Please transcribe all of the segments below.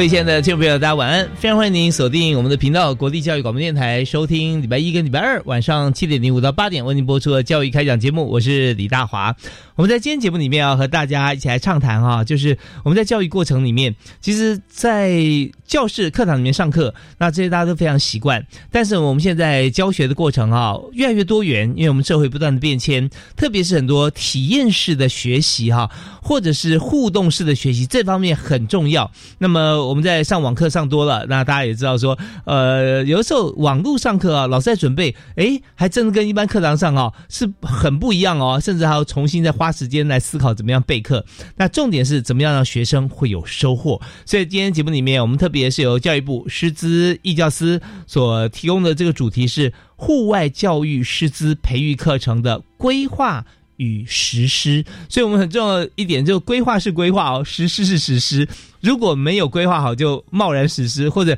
各位亲爱的听众朋友，大家晚安！非常欢迎您锁定我们的频道——国立教育广播电台，收听礼拜一跟礼拜二晚上七点零五到八点为您播出的教育开讲节目。我是李大华。我们在今天节目里面要和大家一起来畅谈哈，就是我们在教育过程里面，其实，在教室课堂里面上课，那这些大家都非常习惯。但是我们现在教学的过程啊，越来越多元，因为我们社会不断的变迁，特别是很多体验式的学习哈，或者是互动式的学习，这方面很重要。那么我们在上网课上多了，那大家也知道说，呃，有的时候网络上课啊，老师在准备，哎，还真的跟一般课堂上啊是很不一样哦，甚至还要重新再花时间来思考怎么样备课。那重点是怎么样让学生会有收获。所以今天节目里面，我们特别是由教育部师资义教司所提供的这个主题是户外教育师资培育课程的规划。与实施，所以我们很重要一点就规划是规划哦，实施是实施。如果没有规划好就贸然实施，或者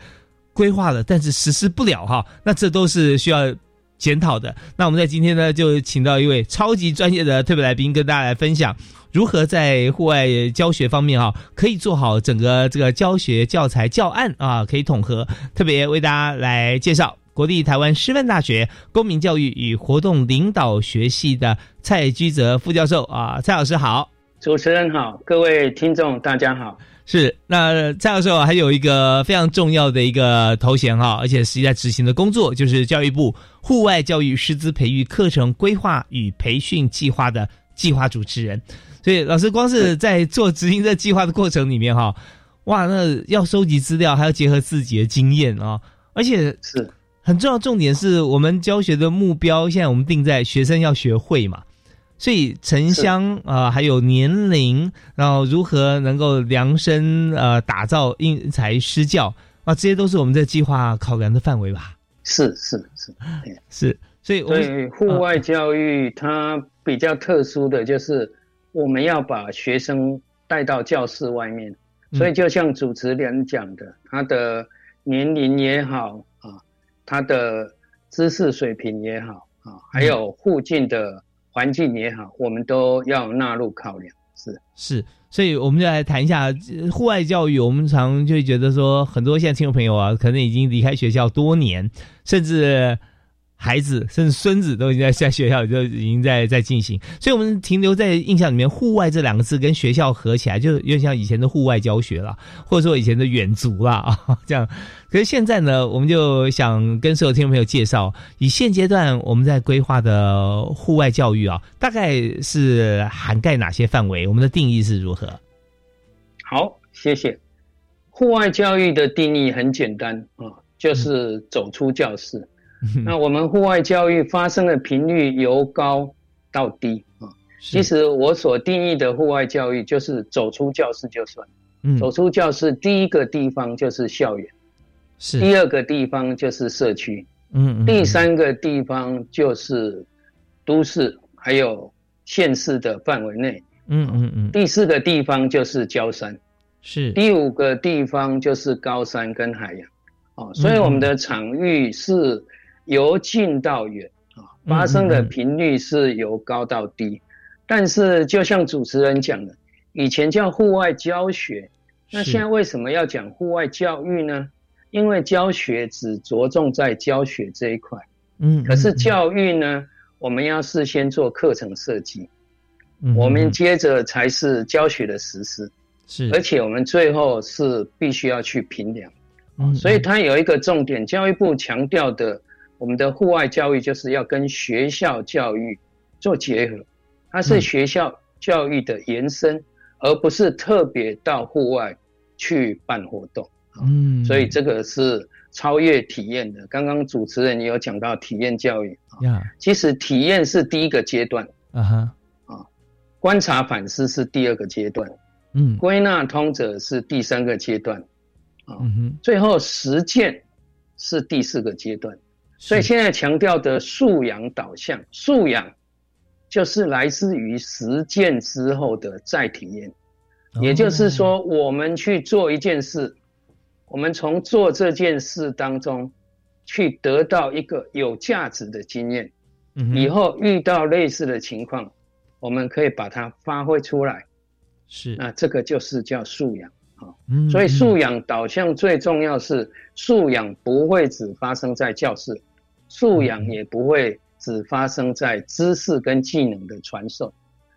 规划了但是实施不了哈，那这都是需要检讨的。那我们在今天呢，就请到一位超级专业的特别来宾，跟大家来分享如何在户外教学方面啊，可以做好整个这个教学教材教案啊，可以统合。特别为大家来介绍。国立台湾师范大学公民教育与活动领导学系的蔡居泽副教授啊，蔡老师好，主持人好，各位听众大家好。是，那蔡教授还有一个非常重要的一个头衔哈，而且实际在执行的工作就是教育部户外教育师资培育课程规划与培训计划的计划主持人。所以老师光是在做执行这计划的过程里面哈，哇，那要收集资料，还要结合自己的经验啊，而且是。很重要重点是我们教学的目标，现在我们定在学生要学会嘛，所以城乡啊，还有年龄，然后如何能够量身呃打造因材施教啊，这些都是我们这计划考量的范围吧？是是是是，所以所以户外教育它比较特殊的就是我们要把学生带到教室外面，所以就像主持人讲的，他的年龄也好。他的知识水平也好啊，还有附近的环境也好，我们都要纳入考量。是是，所以我们就来谈一下户外教育。我们常就觉得说，很多现在亲友朋友啊，可能已经离开学校多年，甚至。孩子甚至孙子都已经在在学校就已经在在进行，所以我们停留在印象里面，户外这两个字跟学校合起来，就有点像以前的户外教学了，或者说以前的远足啦啊这样。可是现在呢，我们就想跟所有听众朋友介绍，以现阶段我们在规划的户外教育啊，大概是涵盖哪些范围？我们的定义是如何？好，谢谢。户外教育的定义很简单啊，就是走出教室。那我们户外教育发生的频率由高到低啊。其实我所定义的户外教育就是走出教室就算，走出教室第一个地方就是校园，是。第二个地方就是社区，嗯，第三个地方就是都市还有县市的范围内，嗯嗯嗯，第四个地方就是郊山，是。第五个地方就是高山跟海洋，哦，所以我们的场域是。由近到远啊，发生的频率是由高到低，但是就像主持人讲的，以前叫户外教学，那现在为什么要讲户外教育呢？因为教学只着重在教学这一块，嗯，可是教育呢，我们要事先做课程设计，嗯我们接着才是教学的实施，是，而且我们最后是必须要去评量。嗯所以它有一个重点，教育部强调的，我们的户外教育就是要跟学校教育做结合，它是嗯学校教育的延伸，而不是特别到户外去办活动。嗯，所以这个是超越体验的。刚刚主持人也有讲到体验教育，啊其实体验是第一个阶段，啊哈啊，观察反思是第二个阶段，嗯归纳通则是第三个阶段，嗯哼，最后实践是第四个阶段。所以现在强调的素养导向，素养就是来自于实践之后的再体验。也就是哦说，我们去做一件事，我们从做这件事当中去得到一个有价值的经验，以后遇到类似的情况，我们可以把它发挥出来。是，那这个就是叫素养。啊所以素养导向最重要是素养不会只发生在教室，素养也不会只发生在知识跟技能的传授，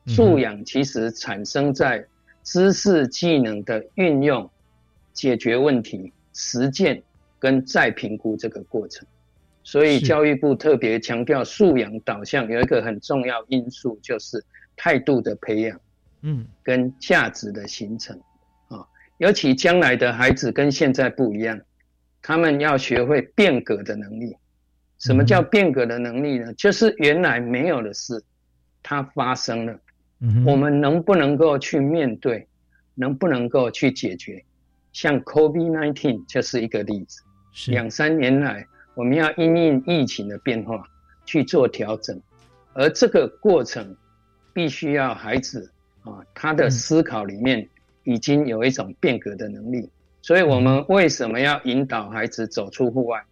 嗯素养其实产生在知识技能的运用、解决问题、实践跟再评估这个过程。所以教育部特别强调素养导向有一个很重要因素，就是态度的培养。嗯跟价值的形成啊，尤其将来的孩子跟现在不一样，他们要学会变革的能力。什么叫变革的能力呢？就是原来没有的事，它发生了，嗯，我们能不能够去面对，能不能够去解决？像 COVID-19 就是一个例子。是两三年来，我们要因应疫情的变化去做调整，而这个过程必须要孩子啊，他的思考里面已经有一种变革的能力。所以，我们为什么要引导孩子走出户外？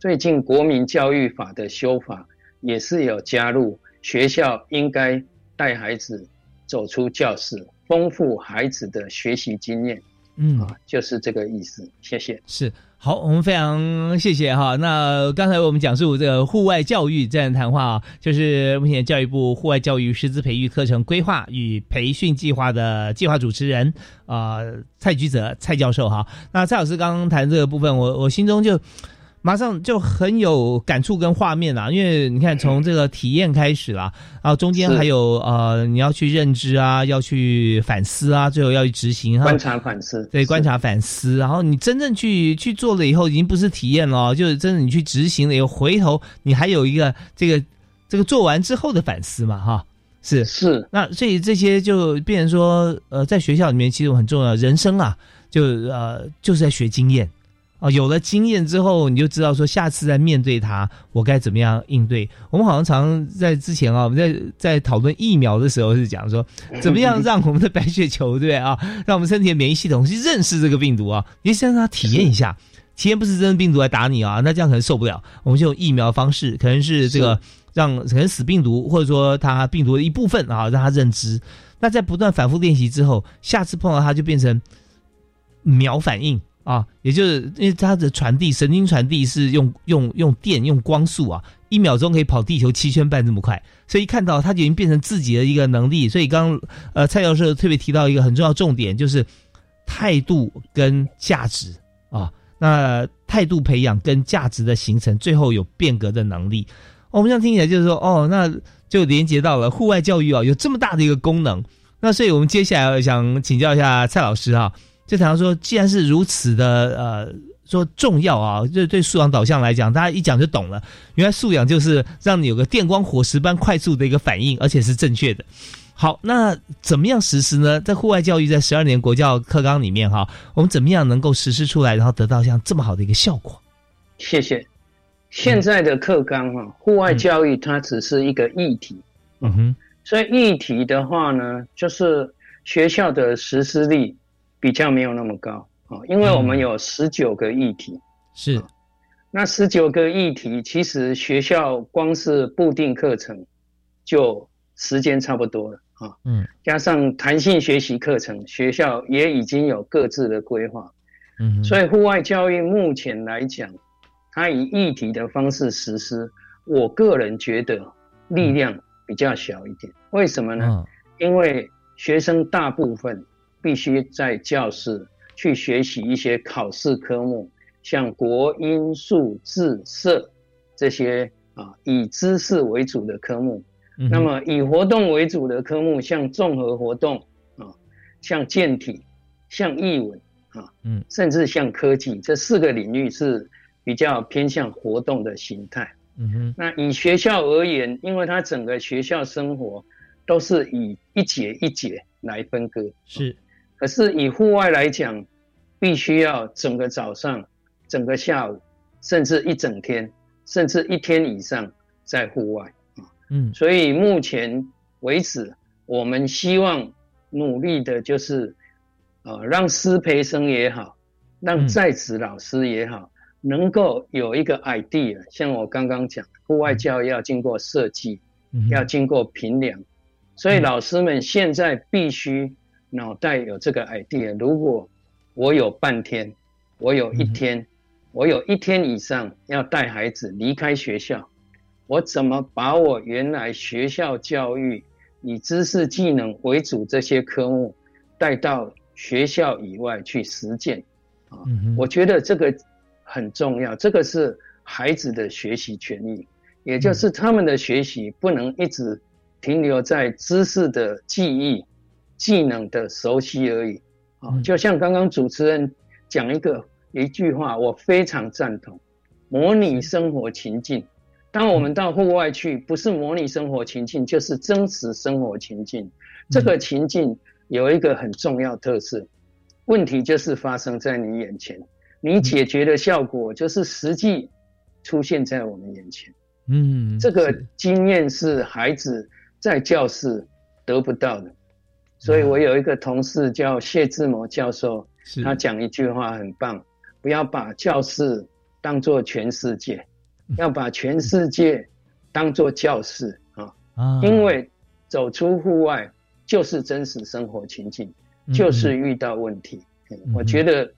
最近国民教育法的修法也是有加入，学校应该带孩子走出教室，丰富孩子的学习经验嗯啊，就是这个意思。谢谢。是好，我们非常谢谢哈。那刚才我们讲述这个户外教育这样的谈话啊，就是目前教育部户外教育师资培育课程规划与培训计划的计划主持人啊、呃蔡菊泽蔡教授哈。那蔡老师刚刚谈这个部分，我我心中就。马上就很有感触跟画面啦，因为你看从这个体验开始啦，然后中间还有呃你要去认知啊，要去反思啊，最后要去执行，哈观察反思，对，观察反思，然后你真正去去做了以后，已经不是体验了哦，就是真的你去执行了以后，回头你还有一个这个这个做完之后的反思嘛，哈，是。是那所以这些就变成说，呃，在学校里面其实很重要，人生啊，就呃就是在学经验。啊，有了经验之后，你就知道说下次再面对它，我该怎么样应对。我们好像常在之前啊，我们在在讨论疫苗的时候是讲说，怎么样让我们的白血球对啊，让我们身体的免疫系统去认识这个病毒啊，也先让它体验一下。体验不是真的病毒来打你啊，那这样可能受不了。我们就用疫苗方式，可能是这个让可能死病毒，或者说它病毒的一部分啊，让它认知。那在不断反复练习之后，下次碰到它就变成秒反应啊，也就是因为它的传递神经传递是用用用电用光速啊，一秒钟可以跑地球七圈半这么快，所以一看到它就已经变成自己的一个能力。所以刚呃蔡教授特别提到一个很重要重点，就是态度跟价值啊。那态度培养跟价值的形成，最后有变革的能力。我们这样听起来就是说，哦，那就连接到了户外教育啊，有这么大的一个功能。那所以我们接下来想请教一下蔡老师啊，就谈到说，既然是如此的呃说重要啊，就对素养导向来讲，大家一讲就懂了。原来素养就是让你有个电光火石般快速的一个反应，而且是正确的。好，那怎么样实施呢？在户外教育在十二年国教课纲里面哈，我们怎么样能够实施出来，然后得到像这么好的一个效果？谢谢。现在的课纲哈、户外教育它只是一个议题，嗯哼，所以议题的话呢，就是学校的实施力比较没有那么高啊，因为我们有十九个议题，是，那十九个议题其实学校光是固定课程就时间差不多了啊，嗯。加上弹性学习课程，学校也已经有各自的规划，嗯，所以户外教育目前来讲，它以议题的方式实施，我个人觉得力量比较小一点。为什么呢？嗯。因为学生大部分必须在教室去学习一些考试科目，像国英数自社这些啊以知识为主的科目。那么以活动为主的科目，像综合活动啊，像健体，像译文啊，嗯，甚至像科技，这四个领域是比较偏向活动的形态。嗯哼，那以学校而言，因为它整个学校生活都是以一节一节来分割，是。可是以户外来讲，必须要整个早上、整个下午，甚至一整天，甚至一天以上在户外。啊。嗯，所以目前为止，我们希望努力的就是，呃，让师培生也好，让在职老师也好。能够有一个 idea，像我刚刚讲，户外教育要经过设计，要经过评量，所以老师们现在必须脑袋有这个 idea。如果我有半天，我有一天，我有一天以上要带孩子离开学校，我怎么把我原来学校教育以知识技能为主这些科目带到学校以外去实践？啊，我觉得这个。很重要，这个是孩子的学习权益，也就是他们的学习不能一直停留在知识的记忆、技能的熟悉而已。啊，就像刚刚主持人讲一个一句话，我非常赞同：模拟生活情境。当我们到户外去，不是模拟生活情境，就是真实生活情境。这个情境有一个很重要特色，问题就是发生在你眼前。你解决的效果就是实际出现在我们眼前，嗯，这个经验是孩子在教室得不到的，所以我有一个同事叫谢志摩教授，他讲一句话很棒：不要把教室当做全世界，要把全世界当做教室啊！啊，因为走出户外就是真实生活情境，就是遇到问题。我觉得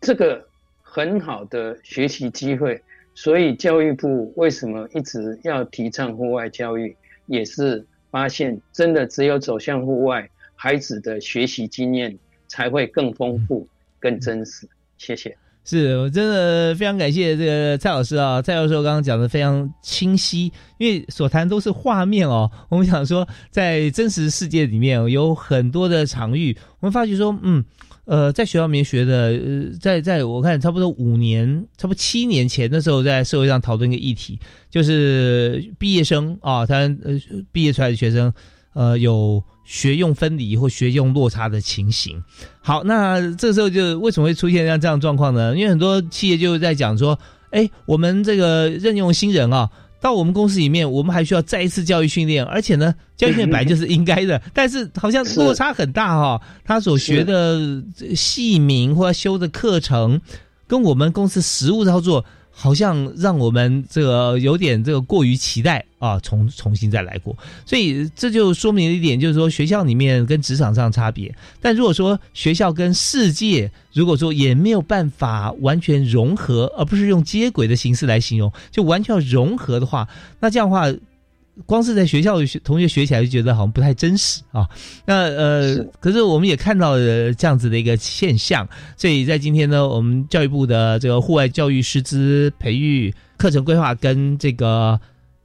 这个。很好的学习机会，所以教育部为什么一直要提倡户外教育，也是发现真的只有走向户外，孩子的学习经验才会更丰富、更真实。谢谢。是我真的非常感谢这个蔡老师啊，蔡教授刚刚讲的非常清晰，因为所谈都是画面哦。我们想说，在真实世界里面有很多的场域，我们发觉说，嗯。呃，在学校里面学的，呃，在在我看差不多五年，差不多七年前的时候，在社会上讨论一个议题，就是毕业生啊，他呃毕业出来的学生，呃，有学用分离或学用落差的情形。好，那这时候就为什么会出现像这样状况呢？因为很多企业就在讲说，哎，我们这个任用新人啊。到我们公司里面，我们还需要再一次教育训练，而且呢，教育训练本来就是应该的，但是好像落差很大哈。他所学的系名或修的课程，跟我们公司实务操作。好像让我们这个有点这个过于期待啊，重重新再来过，所以这就说明了一点，就是说学校里面跟职场上差别。但如果说学校跟世界，如果说也没有办法完全融合，而不是用接轨的形式来形容，就完全要融合的话，那这样的话。光是在学校学同学学起来就觉得好像不太真实啊。那呃，可是我们也看到了这样子的一个现象，所以在今天呢，我们教育部的这个户外教育师资培育课程规划跟这个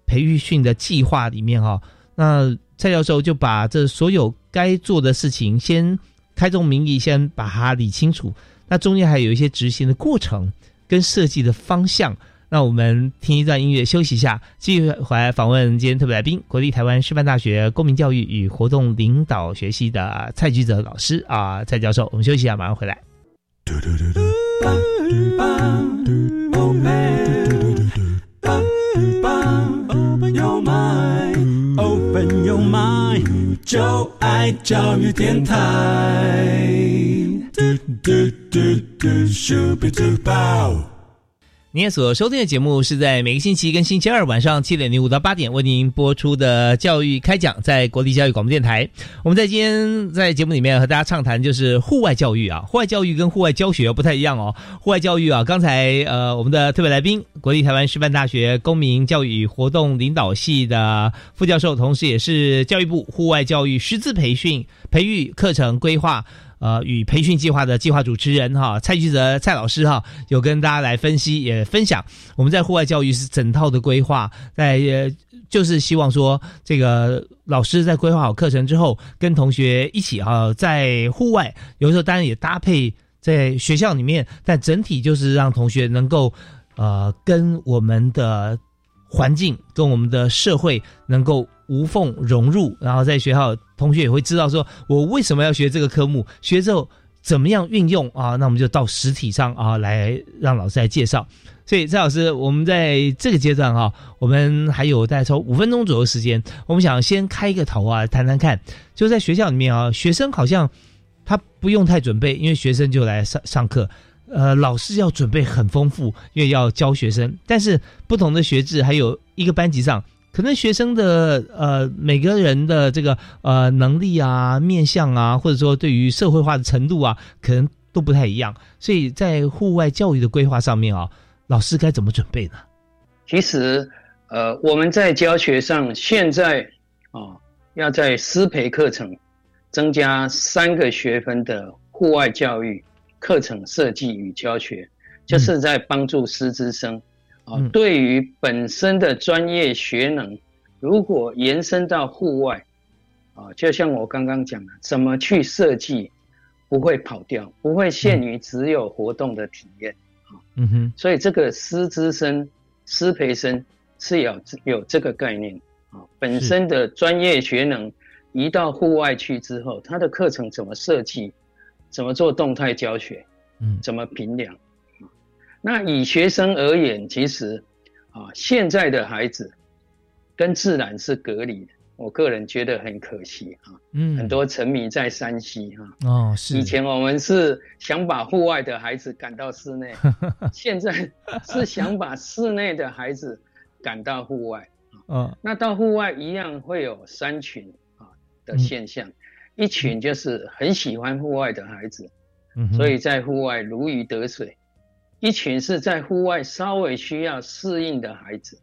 培育训的计划里面哈，那蔡教授就把这所有该做的事情先开宗明义，先把它理清楚。那中间还有一些执行的过程跟设计的方向。那我们听一段音乐休息一下，继续回来访问今天特别来宾，国立台湾师范大学公民教育与活动领导学系的蔡居泽老师啊，蔡教授。我们休息一下，马上回来。就爱教育电台。您所收听的节目是在每个星期跟星期二晚上七点零五到八点为您播出的教育开讲，在国立教育广播电台。我们在今天在节目里面和大家畅谈就是户外教育啊，户外教育跟户外教学不太一样哦。户外教育啊，刚才呃我们的特别来宾，国立台湾师范大学公民教育活动领导系的副教授，同时也是教育部户外教育师资培训培育课程规划。呃，与培训计划的计划主持人哈蔡菊泽蔡老师哈，有跟大家来分析也分享，我们在户外教育是整套的规划，在就是希望说这个老师在规划好课程之后，跟同学一起哈在户外，有时候当然也搭配在学校里面，但整体就是让同学能够呃跟我们的环境跟我们的社会能够。无缝融入，然后在学校同学也会知道说，我为什么要学这个科目，学之后怎么样运用啊？那我们就到实体上啊，来让老师来介绍。所以蔡老师，我们在这个阶段哈，我们还有大概超五分钟左右时间，我们想先开一个头啊，谈谈看，就在学校里面啊，学生好像他不用太准备，因为学生就来上上课，呃，老师要准备很丰富，因为要教学生，但是不同的学制，还有一个班级上。可能学生的呃每个人的这个呃能力啊、面相啊，或者说对于社会化的程度啊，可能都不太一样。所以在户外教育的规划上面啊，老师该怎么准备呢？其实呃我们在教学上现在啊要在师培课程增加三个学分的户外教育课程设计与教学，就是在帮助师资生。啊，对于本身的专业学能，如果延伸到户外，啊，就像我刚刚讲的，怎么去设计，不会跑掉，不会限于只有活动的体验，啊，嗯哼，所以这个师资生、师培生是有有这个概念，啊，本身的专业学能移到户外去之后，他的课程怎么设计，怎么做动态教学，嗯，怎么评量。那以学生而言，其实啊，现在的孩子跟自然是隔离的。我个人觉得很可惜啊，嗯，很多沉迷在山西哈。哦，是。以前我们是想把户外的孩子赶到室内，现在是想把室内的孩子赶到户外。嗯，那到户外一样会有山群啊的现象，一群就是很喜欢户外的孩子，嗯，所以在户外如鱼得水。一群是在户外稍微需要适应的孩子，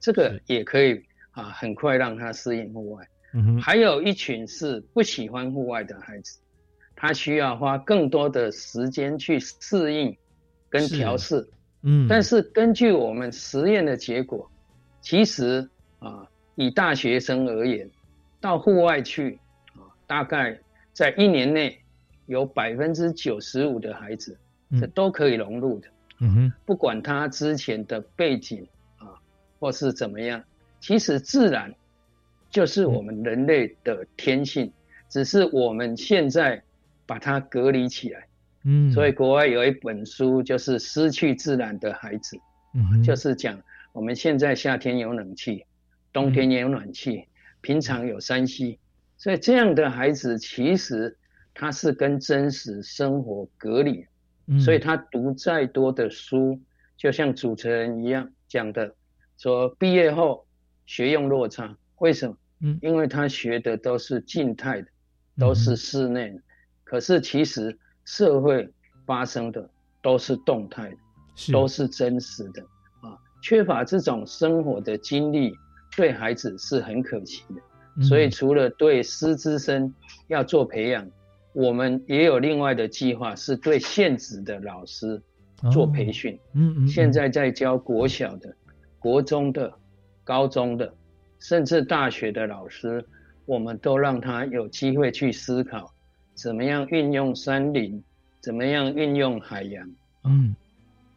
这个也可以啊，很快让他适应户外。嗯还有一群是不喜欢户外的孩子，他需要花更多的时间去适应跟调试。嗯。但是根据我们实验的结果，其实啊，以大学生而言，到户外去啊，大概在一年内有百分之九十五的孩子。这都可以融入的，嗯哼，不管他之前的背景啊，或是怎么样，其实自然就是我们人类的天性，只是我们现在把它隔离起来，嗯，所以国外有一本书就是《失去自然的孩子》，嗯就是讲我们现在夏天有冷气，冬天也有暖气，平常有山溪，所以这样的孩子其实他是跟真实生活隔离。所以他读再多的书，就像主持人一样讲的，说毕业后学用落差，为什么？嗯，因为他学的都是静态的，都是室内的，可是其实社会发生的都是动态的，都是真实的啊。缺乏这种生活的经历，对孩子是很可惜的。所以除了对师资生要做培养。我们也有另外的计划，是对现职的老师做培训。嗯嗯，现在在教国小的、国中的、高中的，甚至大学的老师，我们都让他有机会去思考，怎么样运用山林，怎么样运用海洋。嗯，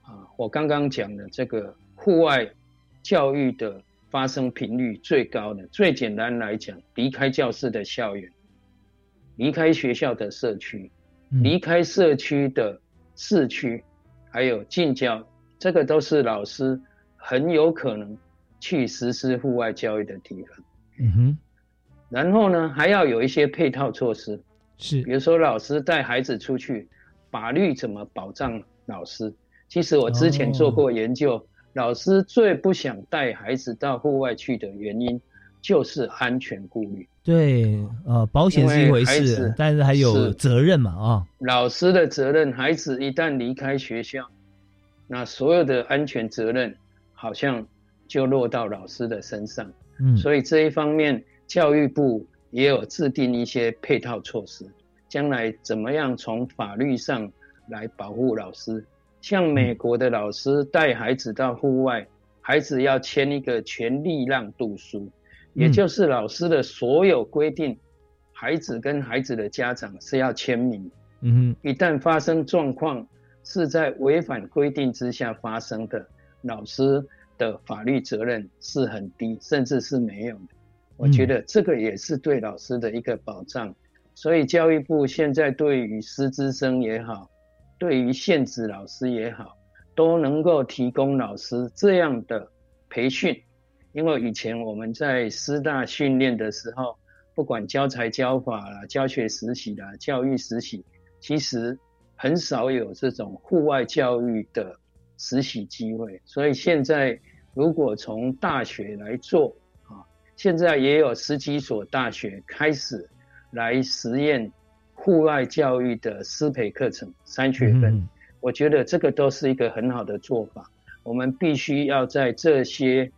啊，我刚刚讲的这个户外教育的发生频率最高的，最简单来讲，离开教室的校园。离开学校的社区，离开社区的市区，还有近郊，这个都是老师很有可能去实施户外教育的地方。嗯哼。然后呢，还要有一些配套措施，是，比如说老师带孩子出去，法律怎么保障老师？其实我之前做过研究，老师最不想带孩子到户外去的原因，就是安全顾虑。对，呃，保险是一回事，但是还有责任嘛，啊，老师的责任，孩子一旦离开学校，那所有的安全责任好像就落到老师的身上。嗯，所以这一方面，教育部也有制定一些配套措施，将来怎么样从法律上来保护老师？像美国的老师带孩子到户外，孩子要签一个全力让渡书。也就是老师的所有规定，孩子跟孩子的家长是要签名。嗯哼，一旦发生状况是在违反规定之下发生的，老师的法律责任是很低，甚至是没有的。我觉得这个也是对老师的一个保障。所以教育部现在对于师资生也好，对于现职老师也好，都能够提供老师这样的培训。因为以前我们在师大训练的时候，不管教材教法啦、教学实习啦、教育实习，其实很少有这种户外教育的实习机会。所以现在如果从大学来做啊，现在也有十几所大学开始来实验户外教育的师培课程三学分，我觉得这个都是一个很好的做法。我们必须要在这些。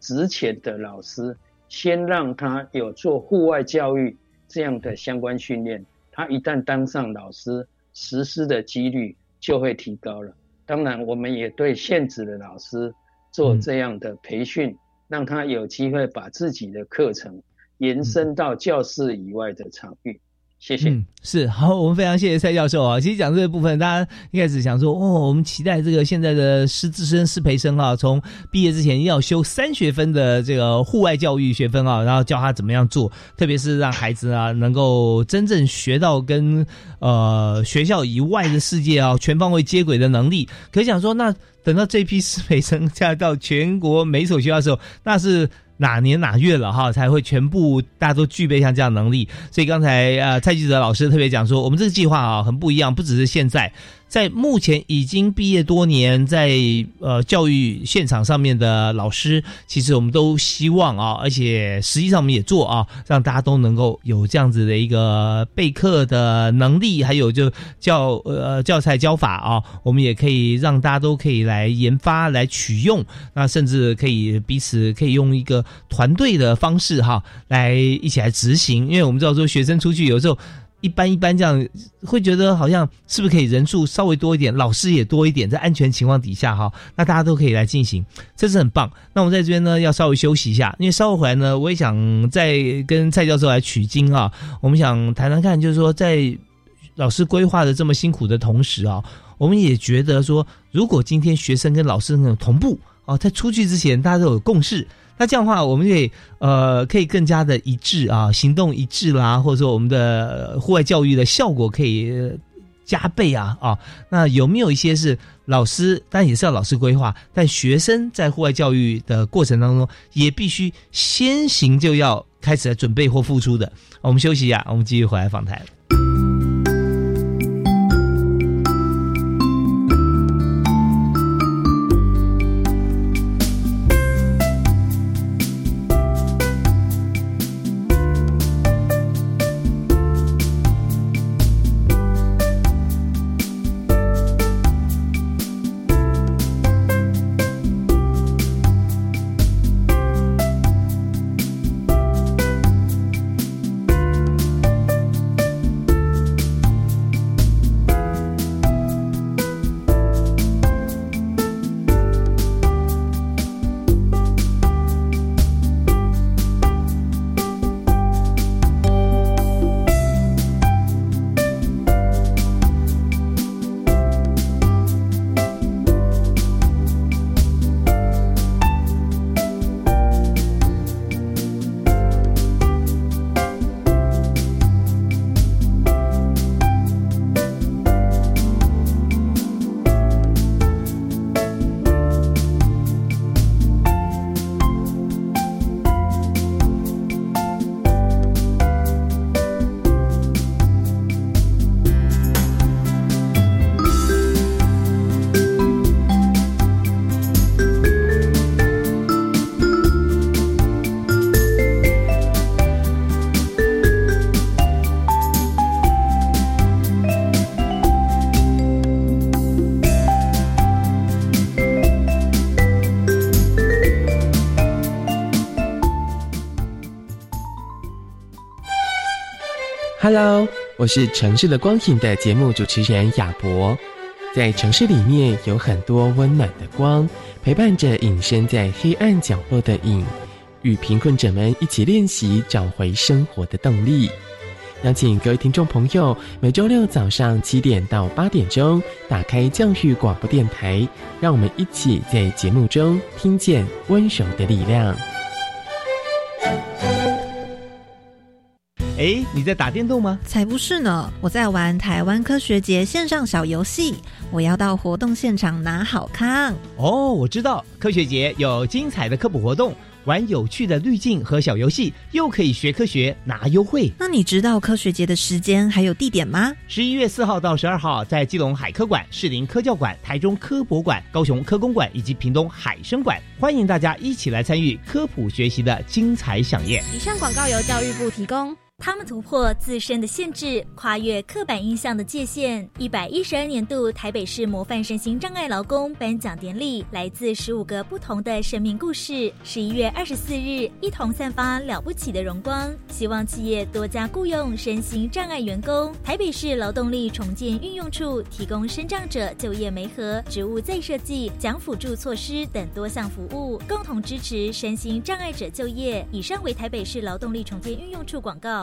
之前的老师先让他有做户外教育这样的相关训练，他一旦当上老师，实施的几率就会提高了。当然，我们也对现职的老师做这样的培训，让他有机会把自己的课程延伸到教室以外的场域。谢谢，是好，我们非常谢谢蔡教授啊。其实讲这个部分，大家一开始想说，哦，我们期待这个现在的师资生、师培生啊，从毕业之前要修三学分的这个户外教育学分啊，然后教他怎么样做，特别是让孩子啊能够真正学到跟呃学校以外的世界啊全方位接轨的能力。可想说，那等到这批师培生 下到全国每所学校的时候，那是。哪年哪月了哈，才会全部大家都具备像这样能力？所以刚才呃蔡记者老师特别讲说，我们这个计划啊很不一样，不只是现在。在目前已经毕业多年，在呃教育现场上面的老师，其实我们都希望啊，而且实际上我们也做啊，让大家都能够有这样子的一个备课的能力，还有就教呃教材教法啊，我们也可以让大家都可以来研发来取用，那甚至可以彼此可以用一个团队的方式哈，来一起来执行，因为我们知道说学生出去有时候。一般一般这样会觉得好像是不是可以人数稍微多一点，老师也多一点，在安全情况底下哈，那大家都可以来进行，这是很棒。那我们在这边呢要稍微休息一下，因为稍后回来呢，我也想再跟蔡教授来取经啊。我们想谈谈看，就是说在老师规划的这么辛苦的同时啊，我们也觉得说，如果今天学生跟老师能同步啊，在出去之前大家都有共识。那这样的话，我们可以呃，可以更加的一致啊，行动一致啦，或者说我们的户外教育的效果可以加倍啊啊。那有没有一些是老师，但也是要老师规划，但学生在户外教育的过程当中，也必须先行就要开始来准备或付出的？我们休息一下，我们继续回来访谈。Hello，我是城市的光影的节目主持人亚博。在城市里面有很多温暖的光，陪伴着隐身在黑暗角落的影，与贫困者们一起练习找回生活的动力。邀请各位听众朋友，每周六早上七点到八点钟，打开教育广播电台，让我们一起在节目中听见温柔的力量。哎，你在打电动吗？才不是呢！我在玩台湾科学节线上小游戏。我要到活动现场拿好康。哦，我知道科学节有精彩的科普活动，玩有趣的滤镜和小游戏，又可以学科学拿优惠。那你知道科学节的时间还有地点吗？十一月四号到十二号，在基隆海科馆、士林科教馆、台中科博馆、高雄科工馆以及屏东海生馆，欢迎大家一起来参与科普学习的精彩飨宴。以上广告由教育部提供。他们突破自身的限制，跨越刻板印象的界限。一百一十二年度台北市模范身心障碍劳工颁奖典礼，来自十五个不同的生命故事。十一月二十四日，一同散发了不起的荣光。希望企业多加雇佣身心障碍员工。台北市劳动力重建运用处提供身障者就业媒合、职务再设计、奖辅助措施等多项服务，共同支持身心障碍者就业。以上为台北市劳动力重建运用处广告。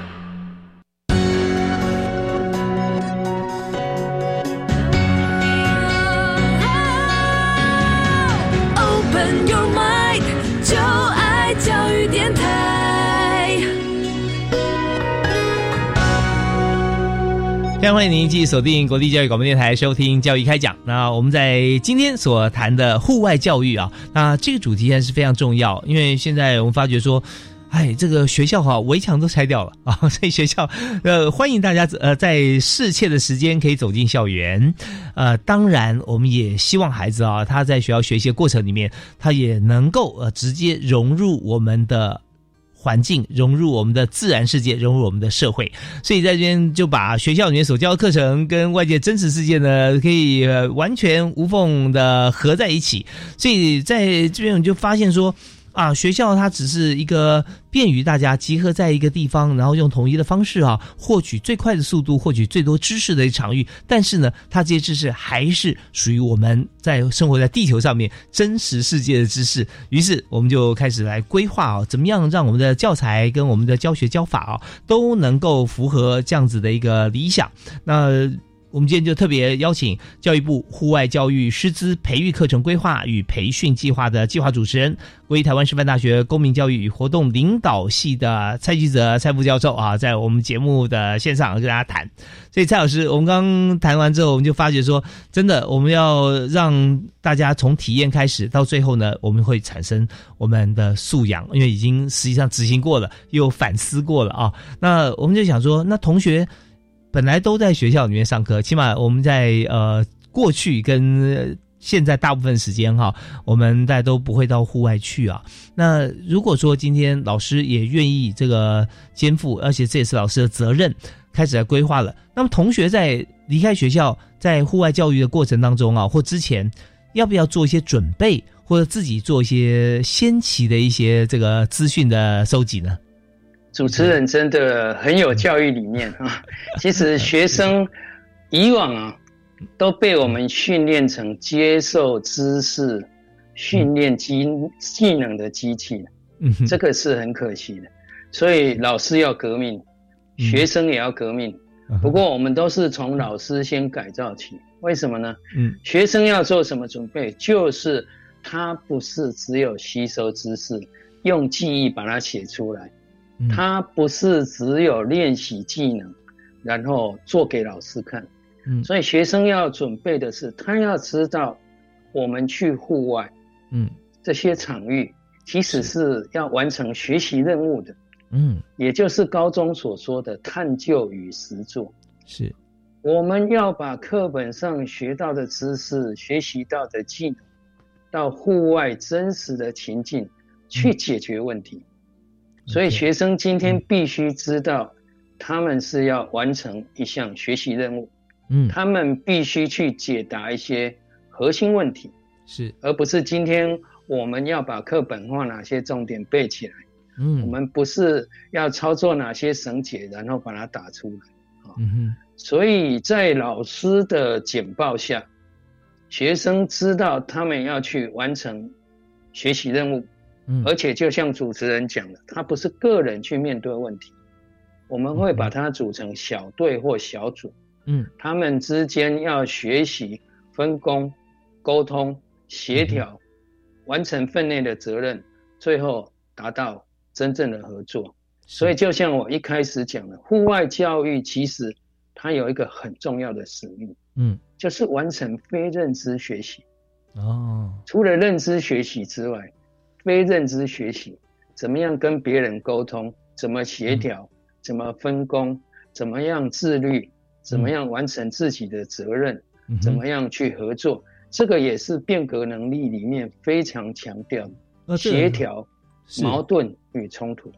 非常欢迎您继续锁定国立教育广播电台收听教育开讲。那我们在今天所谈的户外教育啊，那这个主题还是非常重要，因为现在我们发觉说。哎，这个学校哈围墙都拆掉了啊，所以学校呃欢迎大家呃在适切的时间可以走进校园，呃当然我们也希望孩子啊他在学校学习的过程里面，他也能够呃直接融入我们的环境，融入我们的自然世界，融入我们的社会。所以在这边就把学校里面所教的课程跟外界真实世界呢，可以完全无缝的合在一起。所以在这边我就发现说。啊，学校它只是一个便于大家集合在一个地方，然后用统一的方式啊，获取最快的速度，获取最多知识的一场域。但是呢，它这些知识还是属于我们在生活在地球上面真实世界的知识。于是，我们就开始来规划啊，怎么样让我们的教材跟我们的教学教法啊，都能够符合这样子的一个理想。那。我们今天就特别邀请教育部户外教育师资培育课程规划与培训计划的计划主持人，为台湾师范大学公民教育与活动领导系的蔡基泽蔡副教授啊，在我们节目的线上跟大家谈。所以蔡老师，我们刚谈完之后，我们就发觉说，真的我们要让大家从体验开始，到最后呢，我们会产生我们的素养，因为已经实际上执行过了，又反思过了啊。那我们就想说，那同学。本来都在学校里面上课，起码我们在呃过去跟现在大部分时间哈，我们大家都不会到户外去啊。那如果说今天老师也愿意这个肩负，而且这也是老师的责任，开始来规划了。那么同学在离开学校，在户外教育的过程当中啊，或之前要不要做一些准备，或者自己做一些先期的一些这个资讯的收集呢？主持人真的很有教育理念啊！其实学生以往啊都被我们训练成接受知识、训练技技能的机器，嗯，这个是很可惜的。所以老师要革命，学生也要革命。不过我们都是从老师先改造起，为什么呢？嗯，学生要做什么准备？就是他不是只有吸收知识，用记忆把它写出来。他不是只有练习技能，然后做给老师看。嗯，所以学生要准备的是，他要知道我们去户外，嗯，这些场域其实是要完成学习任务的。嗯，也就是高中所说的探究与实作。是我们要把课本上学到的知识、学习到的技能，到户外真实的情境去解决问题。所以学生今天必须知道，他们是要完成一项学习任务，嗯，他们必须去解答一些核心问题，是，而不是今天我们要把课本或哪些重点背起来，嗯，我们不是要操作哪些绳结，然后把它打出来。嗯哼，所以在老师的简报下，学生知道他们要去完成学习任务，嗯，而且就像主持人讲的，他不是个人去面对问题，我们会把它组成小队或小组，嗯，他们之间要学习分工、沟通、协调，完成分内的责任，最后达到真正的合作。所以，就像我一开始讲的，户外教育其实它有一个很重要的使命，嗯，就是完成非认知学习。哦，除了认知学习之外，非认知学习怎么样跟别人沟通，怎么协调，怎么分工，怎么样自律，怎么样完成自己的责任，嗯怎么样去合作，这个也是变革能力里面非常强调协调、矛盾与冲突。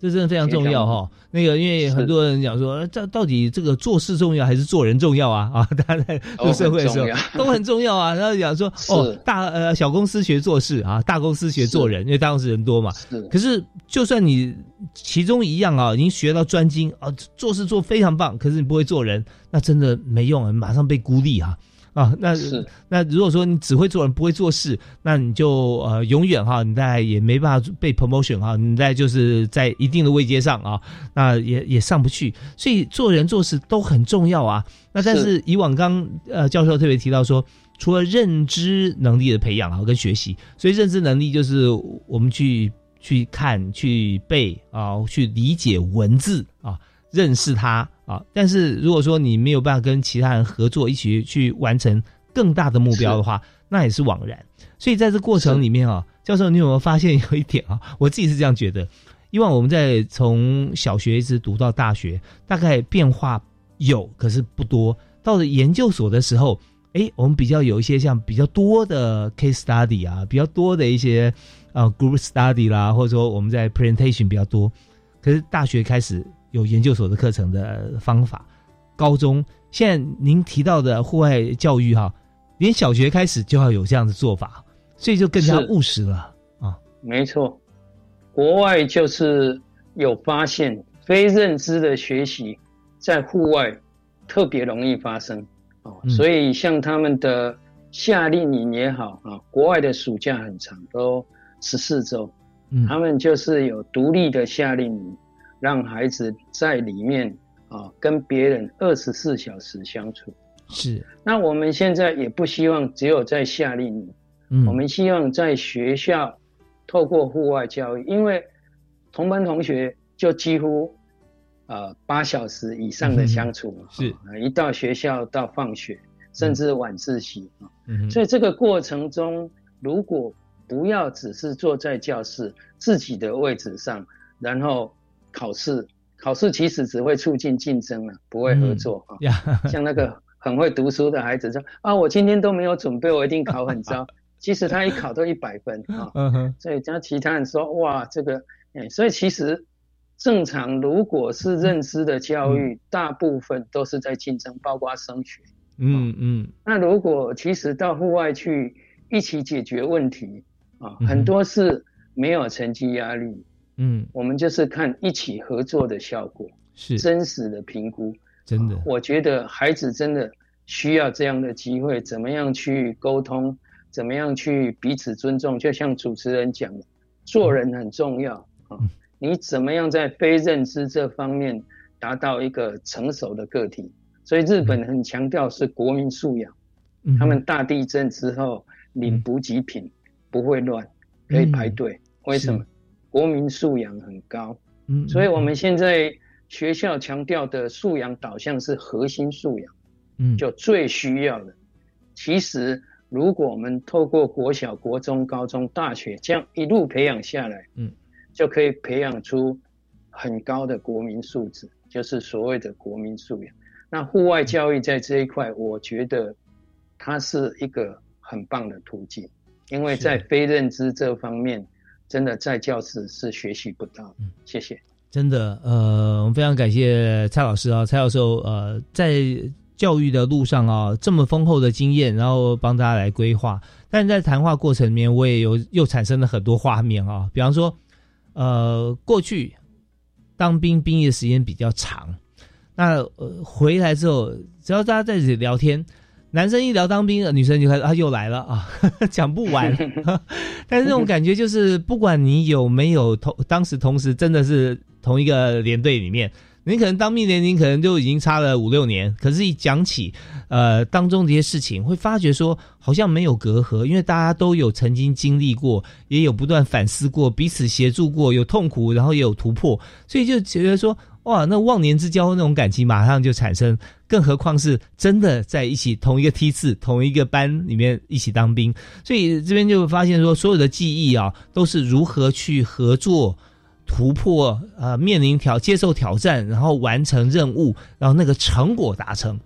这真的非常重要哈。那个，因为很多人讲说，呃这到底这个做事重要还是做人重要啊？啊，大家在入社会的时候都很重要啊。然后讲说，哦，大呃小公司学做事啊，大公司学做人，因为大公司人多嘛。是。可是，就算你其中一样啊，已经学到专精啊，做事做非常棒，可是你不会做人，那真的没用啊，马上被孤立哈。啊，那是那如果说你只会做人不会做事，那你就呃永远哈，你大概也没办法被 promotion 哈，你在就是在一定的位阶上啊，那也也上不去。所以做人做事都很重要啊。那但是以往刚呃教授特别提到说，除了认知能力的培养啊跟学习，所以认知能力就是我们去去看、去背啊、去理解文字啊。认识他啊，但是如果说你没有办法跟其他人合作，一起去完成更大的目标的话，那也是枉然。所以在这过程里面啊，教授，你有没有发现有一点啊？我自己是这样觉得，以往我们在从小学一直读到大学，大概变化有，可是不多。到了研究所的时候，哎，我们比较有一些像比较多的 case study 啊，比较多的一些呃 group study 啦，或者说我们在 presentation 比较多。可是大学开始。有研究所的课程的方法，高中现在您提到的户外教育哈，连小学开始就要有这样的做法，所以就更加务实了啊。没错，国外就是有发现，非认知的学习在户外特别容易发生哦，嗯所以像他们的夏令营也好啊，国外的暑假很长，都十四周，嗯他们就是有独立的夏令营。让孩子在里面啊，跟别人二十四小时相处。是。那我们现在也不希望只有在夏令营，嗯，我们希望在学校透过户外教育，因为同班同学就几乎呃八小时以上的相处嘛。是。一到学校到放学，甚至晚自习啊。嗯。所以这个过程中，如果不要只是坐在教室自己的位置上，然后。考试，考试其实只会促进竞争啊，不会合作啊。嗯、像那个很会读书的孩子说：“啊，我今天都没有准备，我一定考很糟。”其实他一考都一百分啊。嗯、所以加其他人说：“哇，这个……哎，所以其实正常，如果是认知的教育，嗯、大部分都是在竞争，包括升学。嗯嗯。那如果其实到户外去一起解决问题啊，很多是没有成绩压力。嗯，我们就是看一起合作的效果，是真实的评估，真的。我觉得孩子真的需要这样的机会，怎么样去沟通，怎么样去彼此尊重。就像主持人讲的，做人很重要啊。嗯、你怎么样在非认知这方面达到一个成熟的个体？所以日本很强调是国民素养，嗯、他们大地震之后领补给品不会乱，可以排队。嗯、为什么？国民素养很高，嗯，所以我们现在学校强调的素养导向是核心素养，嗯，就最需要的。其实，如果我们透过国小、国中、高中、大学这样一路培养下来，嗯，就可以培养出很高的国民素质，就是所谓的国民素养。那户外教育在这一块，我觉得它是一个很棒的途径，因为在非认知这方面，真的在教室是学习不到。嗯，谢谢。真的，呃，我们非常感谢蔡老师啊，蔡教授，呃，在教育的路上啊，这么丰厚的经验，然后帮大家来规划。但在谈话过程里面，我也有又产生了很多画面啊，比方说，呃，过去当兵兵役的时间比较长，那呃回来之后，只要大家在一起聊天，男生一聊当兵，女生就开始啊又来了啊，讲不完。但是那种感觉就是，不管你有没有同当时同时真的是。同一个连队里面，你可能当兵年龄可能就已经差了五六年，可是，一讲起呃当中这些事情，会发觉说好像没有隔阂，因为大家都有曾经经历过，也有不断反思过，彼此协助过，有痛苦，然后也有突破，所以就觉得说哇，那忘年之交那种感情马上就产生，更何况是真的在一起同一个梯次、同一个班里面一起当兵，所以这边就发现说，所有的记忆啊，都是如何去合作。突破呃，面临挑接受挑战，然后完成任务，然后那个成果达成，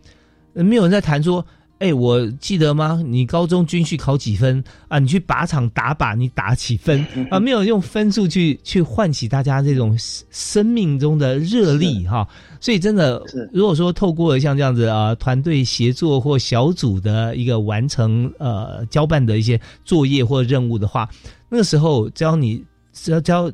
没有人在谈说，哎，我记得吗？你高中军训考几分啊？你去靶场打靶，你打几分 啊？没有用分数去去唤起大家这种生命中的热力哈。所以真的，如果说透过像这样子啊，团队协作或小组的一个完成呃交办的一些作业或任务的话，那个时候只要你只要只要。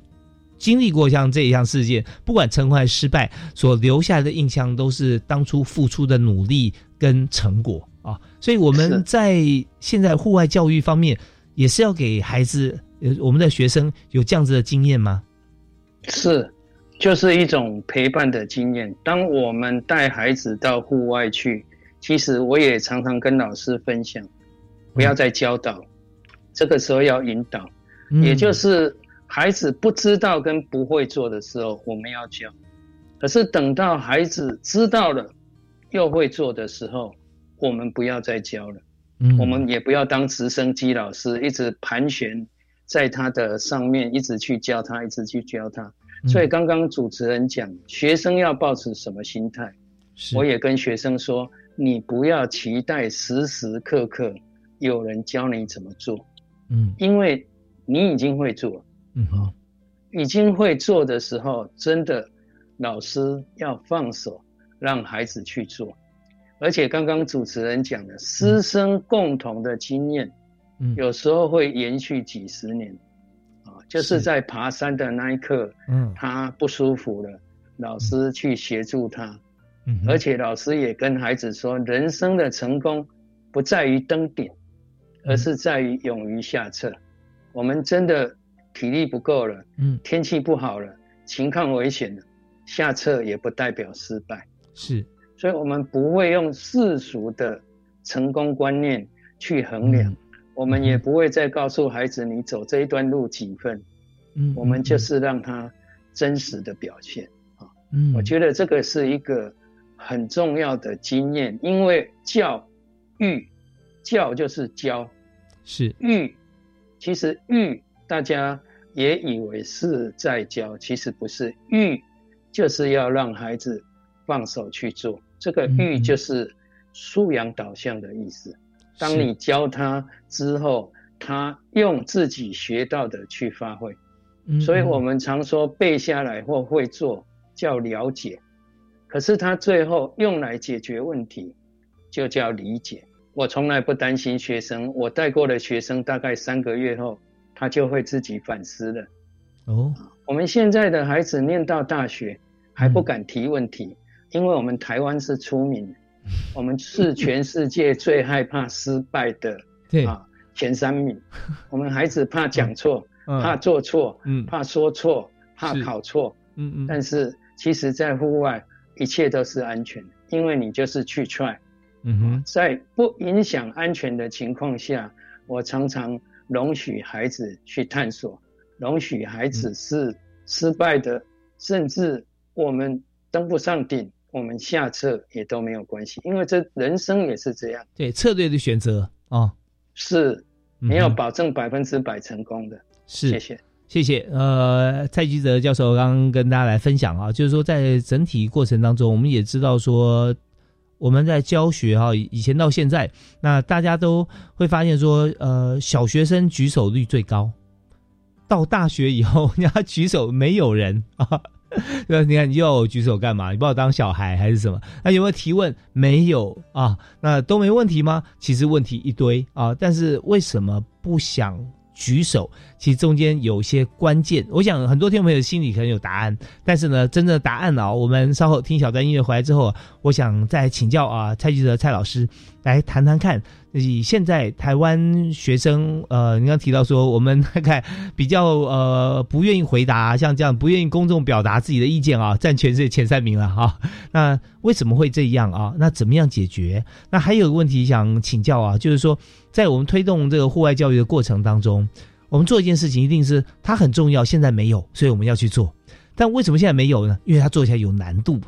经历过像这一项事件，不管成功还是失败，所留下来的印象都是当初付出的努力跟成果啊。所以我们在现在户外教育方面，也是要给孩子，呃，我们的学生有这样子的经验吗？是，就是一种陪伴的经验。当我们带孩子到户外去，其实我也常常跟老师分享，不要再教导，这个时候要引导，也就是。孩子不知道跟不会做的时候，我们要教；可是等到孩子知道了又会做的时候，我们不要再教了。嗯，我们也不要当直升机老师，一直盘旋在他的上面，一直去教他，一直去教他。所以刚刚主持人讲，学生要保持什么心态？我也跟学生说，你不要期待时时刻刻有人教你怎么做。嗯，因为你已经会做。嗯好，已经会做的时候，真的老师要放手让孩子去做。而且刚刚主持人讲的师生共同的经验，嗯，有时候会延续几十年。啊，就是在爬山的那一刻，嗯，他不舒服了，老师去协助他。嗯，而且老师也跟孩子说，人生的成功不在于登顶，而是在于勇于下撤。我们真的。体力不够了，嗯，天气不好了，情况危险了，下撤也不代表失败，是，所以我们不会用世俗的成功观念去衡量，我们也不会再告诉孩子你走这一段路几分，嗯，我们就是让他真实的表现啊，嗯，我觉得这个是一个很重要的经验，因为教育教就是教，是。育，其实育大家。也以为是在教，其实不是。育，就是要让孩子放手去做。这个育就是素养导向的意思。当你教他之后，他用自己学到的去发挥。所以我们常说背下来或会做叫了解，可是他最后用来解决问题就叫理解。我从来不担心学生，我带过的学生大概三个月后。他就会自己反思了。哦，我们现在的孩子念到大学还不敢提问题，因为我们台湾是出名，我们是全世界最害怕失败的啊前三名。我们孩子怕讲错，怕做错，嗯，怕说错，怕考错，嗯嗯。但是其实，在户外一切都是安全，因为你就是去 try。嗯哼，在不影响安全的情况下，我常常。容许孩子去探索，容许孩子是失败的，甚至我们登不上顶，我们下撤也都没有关系，因为这人生也是这样。对策略的选择啊，是没有保证百分之百成功的。是，谢谢，谢谢。呃，蔡吉泽教授刚刚跟大家来分享啊，就是说在整体过程当中，我们也知道说，我们在教学哈，以前到现在，那大家都会发现说，呃，小学生举手率最高，到大学以后，人家举手没有人啊。对，你看你要我举手干嘛？你把我当小孩还是什么？那有没有提问？没有啊？那都没问题吗？其实问题一堆啊，但是为什么不想？举手，其实中间有些关键，我想很多听众朋友心里可能有答案，但是呢，真正的答案呢，我们稍后听小段音乐回来之后，我想再请教啊，蔡记者蔡老师来谈谈看，以现在台湾学生，呃，你刚提到说我们大概比较呃不愿意回答，像这样不愿意公众表达自己的意见啊，占全世界前三名了哈。那为什么会这样啊？那怎么样解决？那还有个问题想请教啊，就是说。在我们推动这个户外教育的过程当中，我们做一件事情，一定是它很重要。现在没有，所以我们要去做。但为什么现在没有呢？因为它做起来有难度，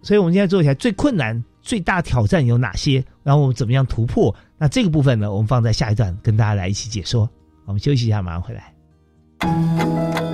所以我们现在做起来最困难、最大挑战有哪些？然后我们怎么样突破？那这个部分呢，我们放在下一段跟大家来一起解说。我们休息一下，马上回来。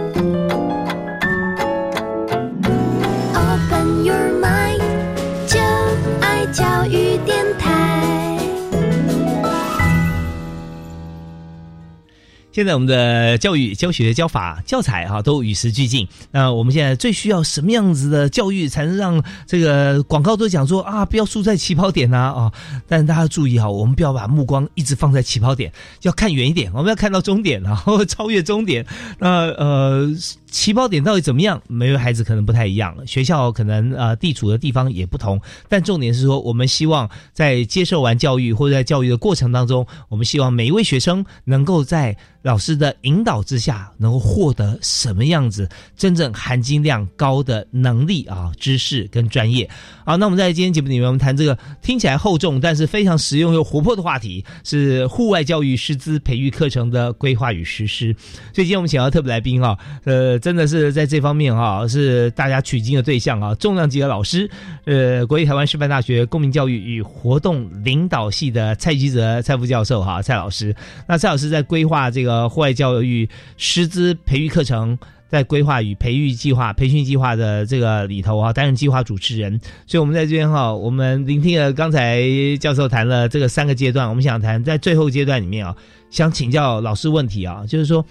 现在我们的教育教学教法教材哈都与时俱进。那我们现在最需要什么样子的教育，才能让这个广告都讲说啊，不要输在起跑点呐啊！但是大家注意哈，我们不要把目光一直放在起跑点，要看远一点，我们要看到终点，然后超越终点。那呃。起跑点到底怎么样？每位孩子可能不太一样，学校可能呃地处的地方也不同。但重点是说，我们希望在接受完教育或者在教育的过程当中，我们希望每一位学生能够在老师的引导之下，能够获得什么样子真正含金量高的能力啊、知识跟专业。好，那我们在今天节目里面，我们谈这个听起来厚重，但是非常实用又活泼的话题，是户外教育师资培育课程的规划与实施。所以今天我们请到特别来宾啊，呃。真的是在这方面哈，是大家取经的对象啊，重量级的老师，呃，国立台湾师范大学公民教育与活动领导系的蔡吉泽蔡副教授哈，蔡老师。那蔡老师在规划这个户外教育师资培育课程，在规划与培育计划、培训计划的这个里头啊，担任计划主持人。所以，我们在这边哈，我们聆听了刚才教授谈了这个三个阶段，我们想谈在最后阶段里面啊，想请教老师问题啊，就是说，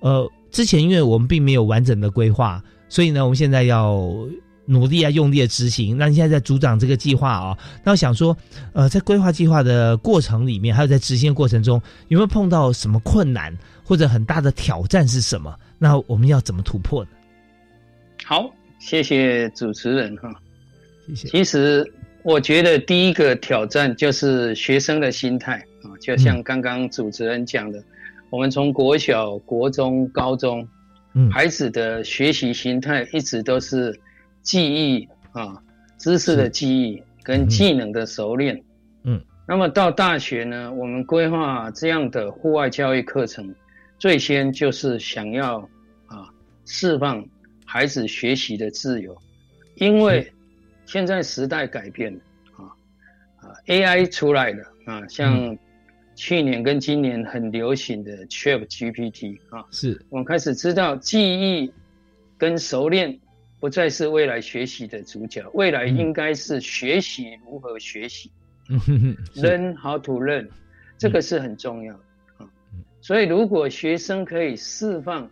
呃。之前因为我们并没有完整的规划，所以呢，我们现在要努力啊，用力的执行。那你现在在组长这个计划啊，那我想说，呃，在规划计划的过程里面，还有在执行过程中，有没有碰到什么困难或者很大的挑战是什么？那我们要怎么突破呢？好，谢谢主持人哈，谢谢。其实我觉得第一个挑战就是学生的心态啊，就像刚刚主持人讲的。我们从国小、国中、高中，嗯，孩子的学习形态一直都是记忆啊，知识的记忆跟技能的熟练，嗯。那么到大学呢，我们规划这样的户外教育课程，最先就是想要啊，释放孩子学习的自由，因为现在时代改变了啊啊，AI 出来了啊，像。去年跟今年很流行的 Chat GPT 啊，是。我们开始知道记忆跟熟练不再是未来学习的主角，未来应该是学习如何学习，learn how to learn，这个是很重要的啊。所以如果学生可以释放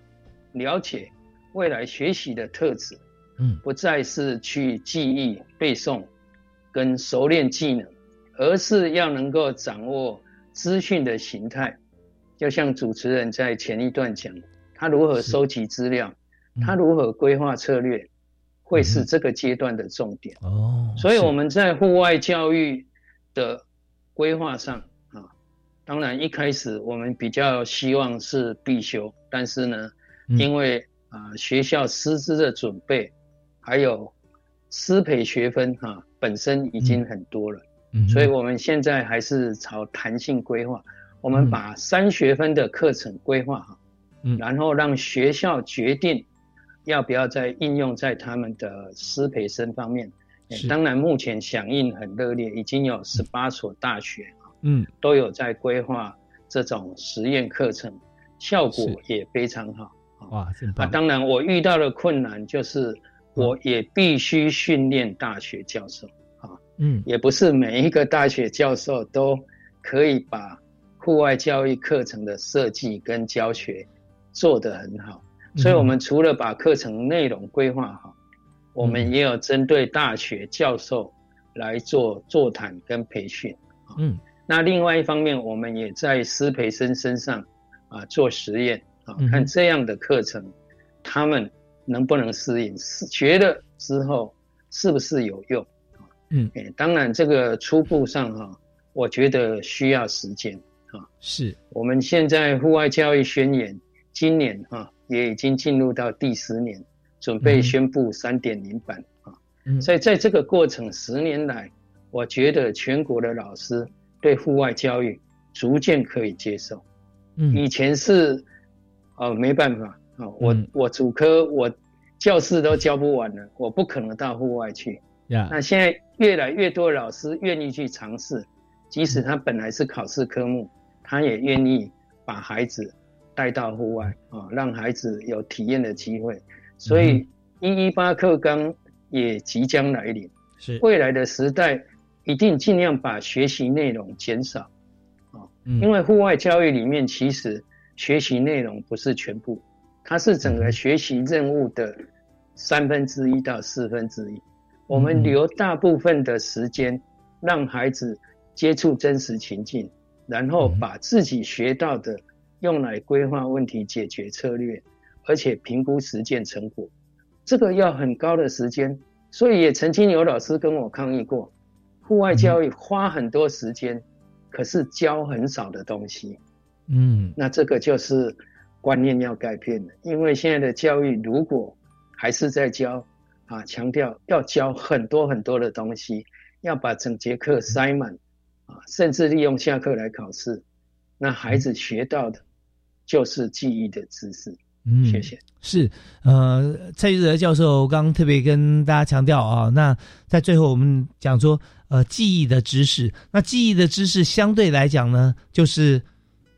了解未来学习的特质，嗯，不再是去记忆背诵跟熟练技能，而是要能够掌握。资讯的形态，就像主持人在前一段讲，他如何收集资料，他如何规划策略，会是这个阶段的重点。哦，所以我们在户外教育的规划上啊，当然一开始我们比较希望是必修，但是呢，因为啊学校师资的准备，还有师培学分哈本身已经很多了。所以，我们现在还是朝弹性规划。我们把三学分的课程规划好，嗯，然后让学校决定要不要再应用在他们的师培生方面。当然，目前响应很热烈，已经有十八所大学嗯，都有在规划这种实验课程，效果也非常好。哇，真棒！啊，当然，我遇到的困难就是，我也必须训练大学教授。嗯，也不是每一个大学教授都可以把户外教育课程的设计跟教学做得很好。所以，我们除了把课程内容规划好，我们也有针对大学教授来做座谈跟培训。嗯，那另外一方面，我们也在师培生身上啊做实验啊，看这样的课程他们能不能适应，是学了之后是不是有用？嗯，哎，当然这个初步上哈，我觉得需要时间啊。是我们现在户外教育宣言今年哈。也已经进入到第十年，准备宣布三点零版啊。所以在这个过程十年来，我觉得全国的老师对户外教育逐渐可以接受。嗯，以前是哦没办法啊，我我主科我教室都教不完了，我不可能到户外去。呀，那现在越来越多老师愿意去尝试，即使他本来是考试科目，他也愿意把孩子。带到户外啊，让孩子有体验的机会，所以一一八课纲也即将来临。是未来的时代，一定尽量把学习内容减少啊，因为户外教育里面其实学习内容不是全部，它是整个学习任务的三分之一到四分之一。我们留大部分的时间，让孩子接触真实情境，然后把自己学到的。用来规划问题解决策略，而且评估实践成果，这个要很高的时间，所以也曾经有老师跟我抗议过，户外教育花很多时间，可是教很少的东西。嗯，那这个就是观念要改变了，因为现在的教育如果还是在教啊，强调要教很多很多的东西，要把整节课塞满啊，甚至利用下课来考试，那孩子学到的。就是记忆的知识，嗯，谢谢。是，呃，蔡玉德教授刚刚特别跟大家强调啊，那在最后我们讲说，呃，记忆的知识，那记忆的知识相对来讲呢，就是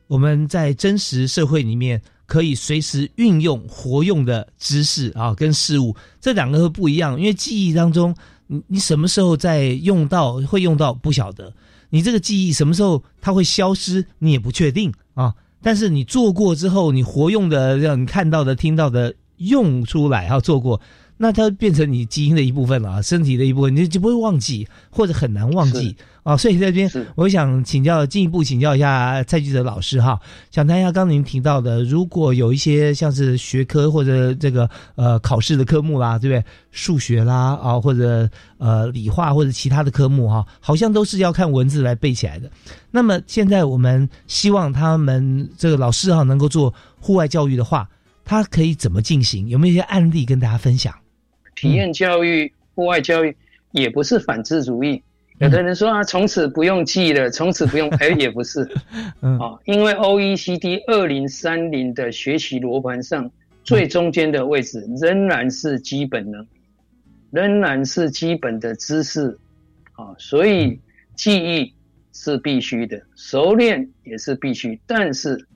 我们在真实社会里面可以随时运用活用的知识啊，跟事物这两个会不一样，因为记忆当中，你你什么时候在用到会用到不晓得，你这个记忆什么时候它会消失，你也不确定啊。但是你做过之后，你活用的让你看到的、听到的用出来，哈，做过，那它变成你基因的一部分了，身体的一部分，你就不会忘记，或者很难忘记啊。所以在这边，我想请教进一步请教一下蔡记者老师哈，想谈一下刚您提到的，如果有一些像是学科或者这个呃考试的科目啦，对不对？数学啦啊，或者呃理化或者其他的科目哈，好像都是要看文字来背起来的。那么现在我们希望他们这个老师哈能够做户外教育的话，他可以怎么进行？有没有一些案例跟大家分享？体验教育、户外教育也不是反智主义。有的人说啊，从此不用记了，从此不用哎，也不是 啊，因为 O E C D 二零三零的学习罗盘上最中间的位置仍然是基本能。仍然是基本的知识，啊，所以记忆是必须的，熟练也是必须，但是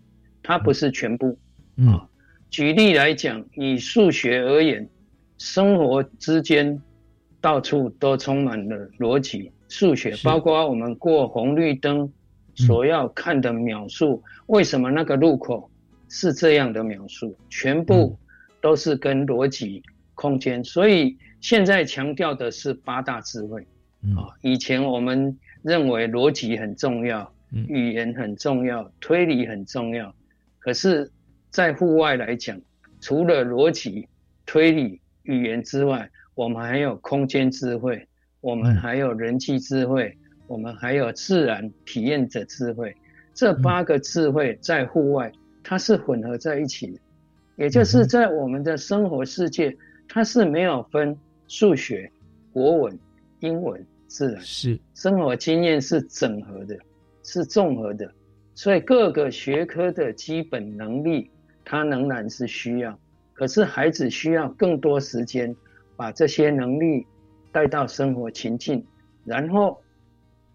它不是全部，啊。举例来讲，以数学而言，生活之间到处都充满了逻辑，数学包括我们过红绿灯所要看的描述，为什么那个路口是这样的描述，全部都是跟逻辑、空间，所以。现在强调的是八大智慧，啊，以前我们认为逻辑很重要，语言很重要，推理很重要，可是，在户外来讲，除了逻辑、推理、语言之外，我们还有空间智慧，我们还有人际智慧，我们还有自然体验者智慧，这八个智慧在户外它是混合在一起的，也就是在我们的生活世界，它是没有分。数学、国文、英文、自然。是。生活经验是整合的，是综合的，所以各个学科的基本能力，它仍然是需要。可是孩子需要更多时间，把这些能力带到生活情境，然后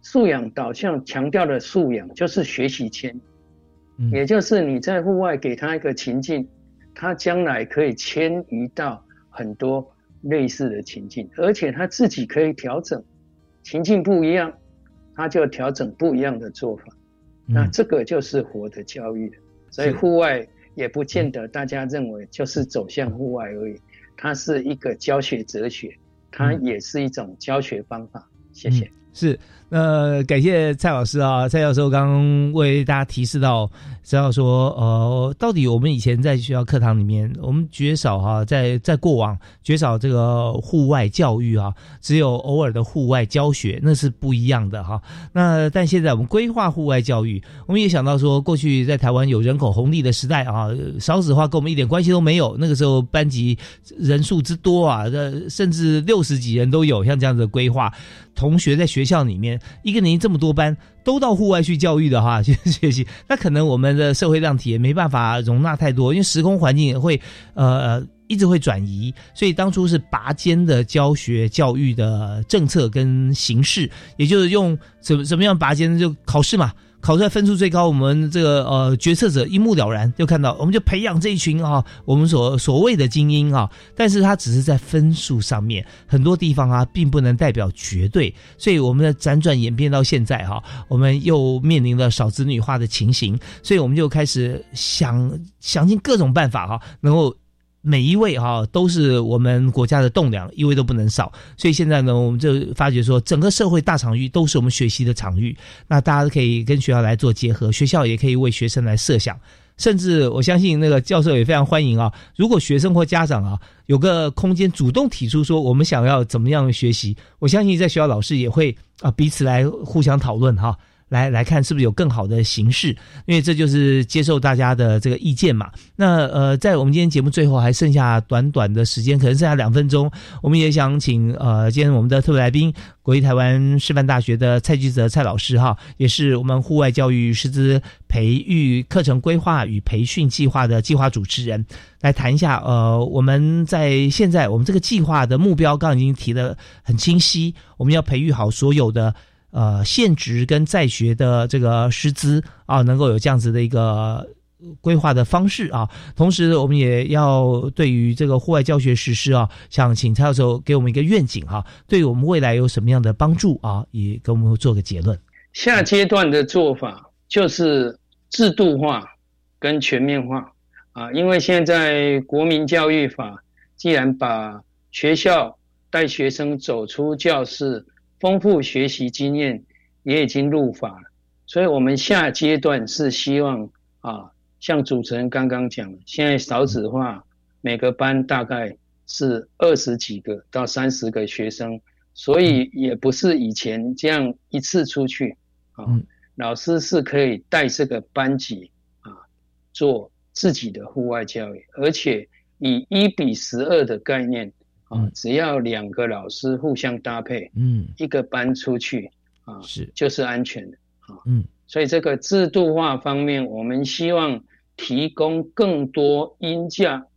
素养导向强调的素养就是学习迁，也就是你在户外给他一个情境，他将来可以迁移到很多。类似的情境，而且他自己可以调整，情境不一样，他就调整不一样的做法。那这个就是活的教育，所以户外也不见得大家认为就是走向户外而已，它是一个教学哲学，它也是一种教学方法。谢谢。是。那感谢蔡老师啊，蔡教授刚刚为大家提示到，知道说，呃，到底我们以前在学校课堂里面，我们绝少哈，在在过往绝少这个户外教育啊，只有偶尔的户外教学，那是不一样的哈。那但现在我们规划户外教育，我们也想到说，过去在台湾有人口红利的时代啊，少子化跟我们一点关系都没有。那个时候班级人数之多啊，这甚至六十几人都有，像这样子的规划，同学在学校里面。一个年级这么多班都到户外去教育的话，去 学习，那可能我们的社会量体也没办法容纳太多，因为时空环境也会呃一直会转移，所以当初是拔尖的教学教育的政策跟形式，也就是用怎怎么样拔尖就考试嘛。考出来分数最高，我们这个呃决策者一目了然，就看到我们就培养这一群啊，我们所所谓的精英啊，但是它只是在分数上面，很多地方啊，并不能代表绝对，所以我们的辗转演变到现在哈，我们又面临了少子女化的情形，所以我们就开始想想尽各种办法哈，能够。每一位哈都是我们国家的栋梁，一位都不能少。所以现在呢，我们就发觉说，整个社会大场域都是我们学习的场域。那大家都可以跟学校来做结合，学校也可以为学生来设想。甚至我相信那个教授也非常欢迎啊。如果学生或家长啊有个空间主动提出说我们想要怎么样学习，我相信在学校老师也会啊彼此来互相讨论哈。来来看是不是有更好的形式，因为这就是接受大家的这个意见嘛。那呃，在我们今天节目最后还剩下短短的时间，可能剩下两分钟，我们也想请呃，今天我们的特别来宾，国立台湾师范大学的蔡继泽蔡老师哈，也是我们户外教育师资培育课程规划与培训计划的计划主持人，来谈一下呃，我们在现在我们这个计划的目标，刚刚已经提的很清晰，我们要培育好所有的。呃，现职跟在学的这个师资啊，能够有这样子的一个规划的方式啊。同时，我们也要对于这个户外教学实施啊，想请蔡教授给我们一个愿景哈，对我们未来有什么样的帮助啊，也给我们做个结论。下阶段的做法就是制度化跟全面化啊，因为现在国民教育法既然把学校带学生走出教室。丰富学习经验也已经入法了，所以我们下阶段是希望啊，像主持人刚刚讲，现在少子化，每个班大概是二十几个到三十个学生，所以也不是以前这样一次出去啊，老师是可以带这个班级啊做自己的户外教育，而且以一比十二的概念。啊，只要两个老师互相搭配，嗯，一个班出去啊，是。就是安全的啊，嗯，所以这个制度化方面，我们希望提供更多音架，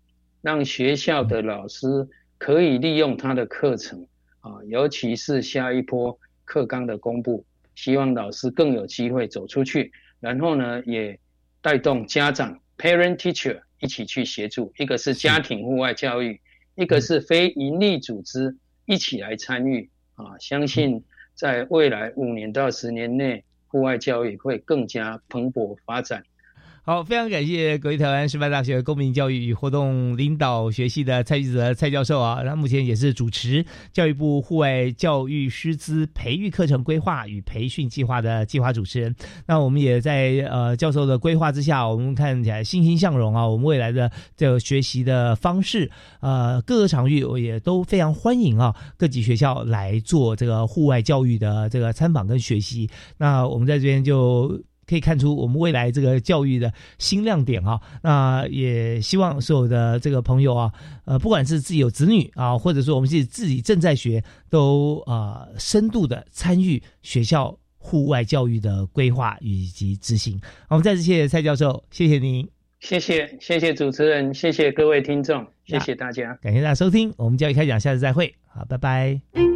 让学校的老师可以利用他的课程啊，尤其是下一波课纲的公布，希望老师更有机会走出去，然后呢，也带动家长 parent teacher 一起去协助，一个是。家庭户外教育。一个是非营利组织一起来参与啊，相信在未来五年到十年内，户外教育会更加蓬勃发展。好，非常感谢国立台湾师范大学公民教育与活动领导学系的蔡玉泽蔡教授啊，他目前也是主持教育部户外教育师资培育课程规划与培训计划的计划主持人。那我们也在呃教授的规划之下，我们看起来欣欣向荣啊。我们未来的这个学习的方式，呃，各个场域我也都非常欢迎啊，各级学校来做这个户外教育的这个参访跟学习。那我们在这边就。可以看出我们未来这个教育的新亮点啊，那也希望所有的这个朋友啊，呃，不管是自己有子女啊，或者说我们自己自己正在学，都啊深度的参与学校户外教育的规划以及执行。我们再次谢谢蔡教授，谢谢您，谢谢谢谢主持人，谢谢各位听众，谢谢大家，感谢大家收听我们教育开讲，下次再会，好，拜拜。